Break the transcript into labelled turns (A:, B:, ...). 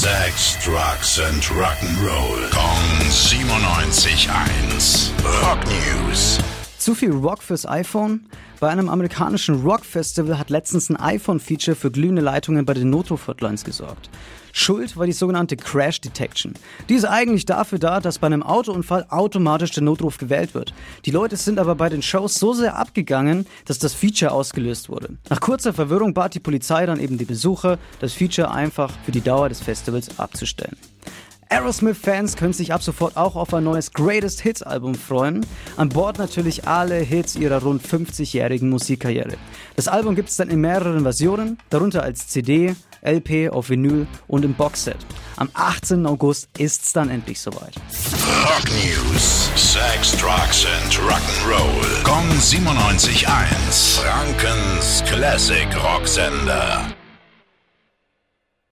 A: Sex, Drugs and Rock'n'Roll. Kong 97.1. Rock News.
B: Zu viel Rock fürs iPhone? Bei einem amerikanischen Rock-Festival hat letztens ein iPhone-Feature für glühende Leitungen bei den Notruf-Hotlines gesorgt. Schuld war die sogenannte Crash Detection. Die ist eigentlich dafür da, dass bei einem Autounfall automatisch der Notruf gewählt wird. Die Leute sind aber bei den Shows so sehr abgegangen, dass das Feature ausgelöst wurde. Nach kurzer Verwirrung bat die Polizei dann eben die Besucher, das Feature einfach für die Dauer des Festivals abzustellen. Aerosmith-Fans können sich ab sofort auch auf ein neues Greatest Hits-Album freuen. An Bord natürlich alle Hits ihrer rund 50-jährigen Musikkarriere. Das Album gibt es dann in mehreren Versionen, darunter als CD, LP, auf Vinyl und im Boxset. Am 18. August ist's dann endlich soweit.
A: Rock News. Sex, Drugs and Rock'n'Roll. Kong 97.1. Frankens Classic Rocksender.